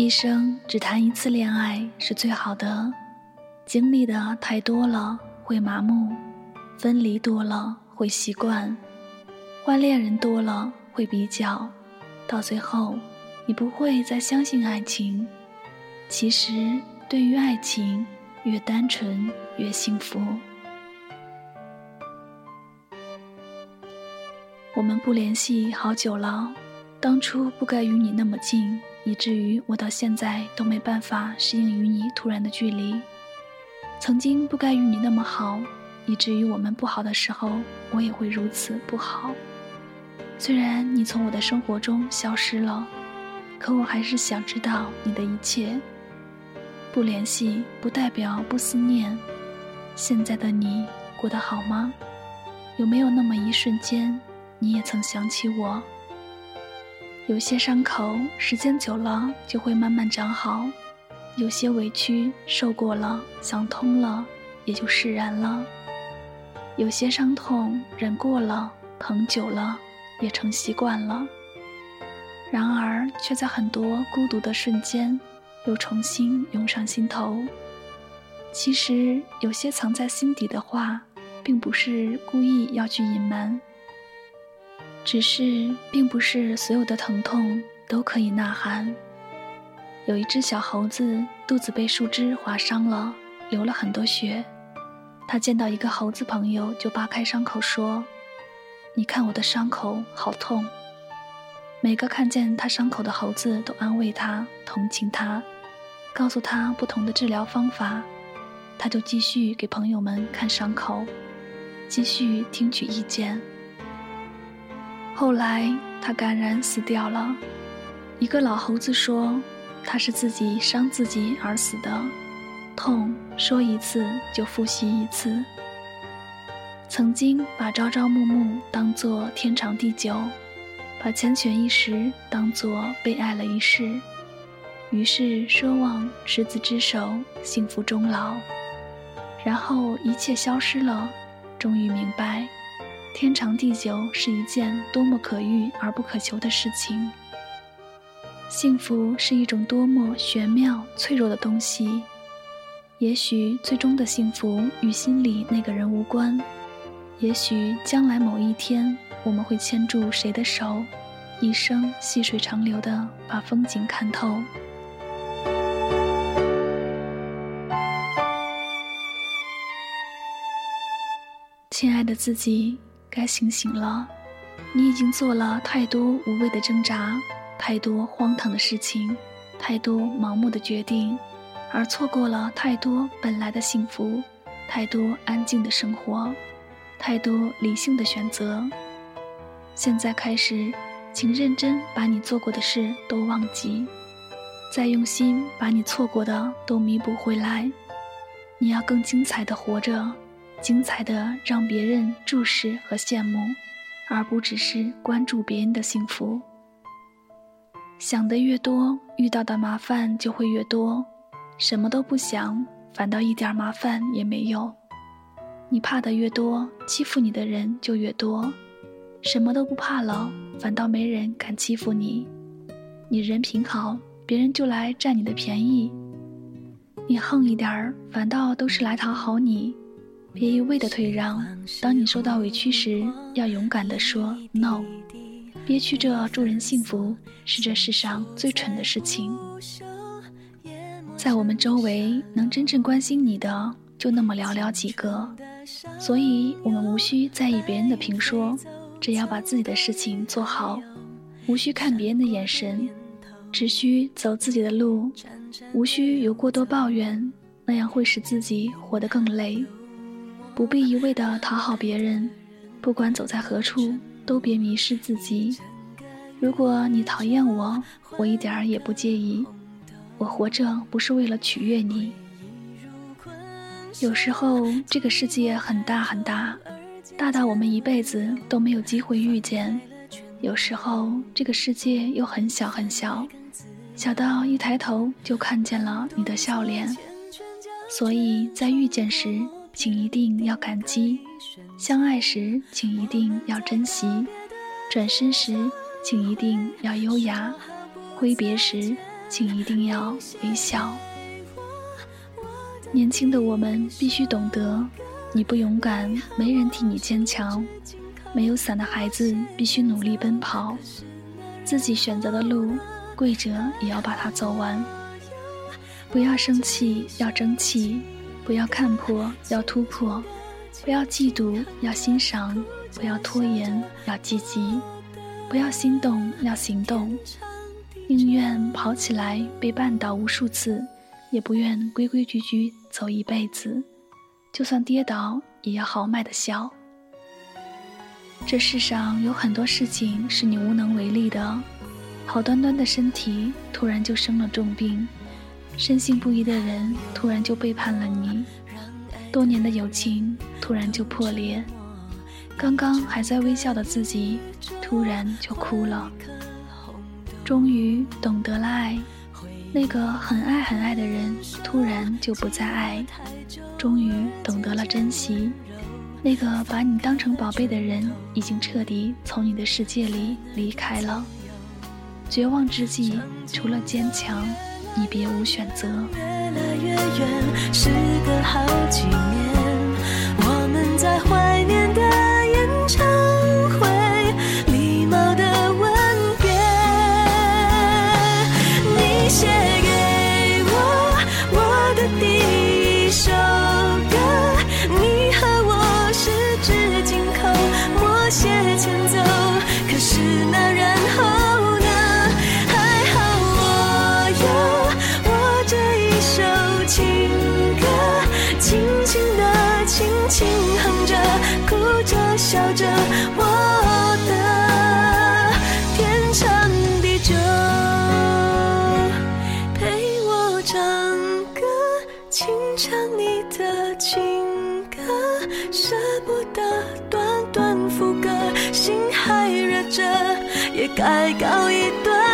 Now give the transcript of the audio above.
一生只谈一次恋爱是最好的，经历的太多了会麻木，分离多了会习惯，换恋人多了会比较，到最后你不会再相信爱情。其实，对于爱情，越单纯越幸福。我们不联系好久了，当初不该与你那么近。以至于我到现在都没办法适应与你突然的距离。曾经不该与你那么好，以至于我们不好的时候，我也会如此不好。虽然你从我的生活中消失了，可我还是想知道你的一切。不联系不代表不思念。现在的你过得好吗？有没有那么一瞬间，你也曾想起我？有些伤口时间久了就会慢慢长好，有些委屈受过了想通了也就释然了，有些伤痛忍过了疼久了也成习惯了。然而却在很多孤独的瞬间又重新涌上心头。其实有些藏在心底的话，并不是故意要去隐瞒。只是，并不是所有的疼痛都可以呐喊。有一只小猴子肚子被树枝划伤了，流了很多血。他见到一个猴子朋友，就扒开伤口说：“你看我的伤口好痛。”每个看见他伤口的猴子都安慰他、同情他，告诉他不同的治疗方法。他就继续给朋友们看伤口，继续听取意见。后来他感染死掉了。一个老猴子说：“他是自己伤自己而死的，痛说一次就复习一次。曾经把朝朝暮暮当作天长地久，把缱绻一时当作被爱了一世，于是奢望执子之手，幸福终老。然后一切消失了，终于明白。”天长地久是一件多么可遇而不可求的事情。幸福是一种多么玄妙、脆弱的东西。也许最终的幸福与心里那个人无关。也许将来某一天，我们会牵住谁的手，一生细水长流的把风景看透。亲爱的自己。该醒醒了，你已经做了太多无谓的挣扎，太多荒唐的事情，太多盲目的决定，而错过了太多本来的幸福，太多安静的生活，太多理性的选择。现在开始，请认真把你做过的事都忘记，再用心把你错过的都弥补回来。你要更精彩的活着。精彩的让别人注视和羡慕，而不只是关注别人的幸福。想的越多，遇到的麻烦就会越多；什么都不想，反倒一点麻烦也没有。你怕的越多，欺负你的人就越多；什么都不怕了，反倒没人敢欺负你。你人品好，别人就来占你的便宜；你横一点儿，反倒都是来讨好你。别一味的退让，当你受到委屈时，要勇敢的说 no。憋屈着助人幸福，是这世上最蠢的事情。在我们周围，能真正关心你的，就那么寥寥几个。所以，我们无需在意别人的评说，只要把自己的事情做好，无需看别人的眼神，只需走自己的路，无需有过多抱怨，那样会使自己活得更累。不必一味的讨好别人，不管走在何处，都别迷失自己。如果你讨厌我，我一点儿也不介意。我活着不是为了取悦你。有时候这个世界很大很大，大到我们一辈子都没有机会遇见；有时候这个世界又很小很小，小到一抬头就看见了你的笑脸。所以在遇见时。请一定要感激，相爱时请一定要珍惜，转身时请一定要优雅，挥别时请一定要微笑。年轻的我们必须懂得，你不勇敢，没人替你坚强；没有伞的孩子必须努力奔跑，自己选择的路，跪着也要把它走完。不要生气，要争气；不要看破，要突破；不要嫉妒，要欣赏；不要拖延，要积极；不要心动，要行动。宁愿跑起来被绊倒无数次。也不愿规规矩矩走一辈子，就算跌倒也要豪迈的笑。这世上有很多事情是你无能为力的，好端端的身体突然就生了重病，深信不疑的人突然就背叛了你，多年的友情突然就破裂，刚刚还在微笑的自己突然就哭了，终于懂得了爱。那个很爱很爱的人，突然就不再爱，终于懂得了珍惜。那个把你当成宝贝的人，已经彻底从你的世界里离开了。绝望之际，除了坚强，你别无选择。越来越远，些前奏可是那然后呢？还好我有我这一首情歌轻轻的轻轻哼着哭着笑着我的天长地久陪我唱歌清唱你的情歌舍不得短心还热着也该告一段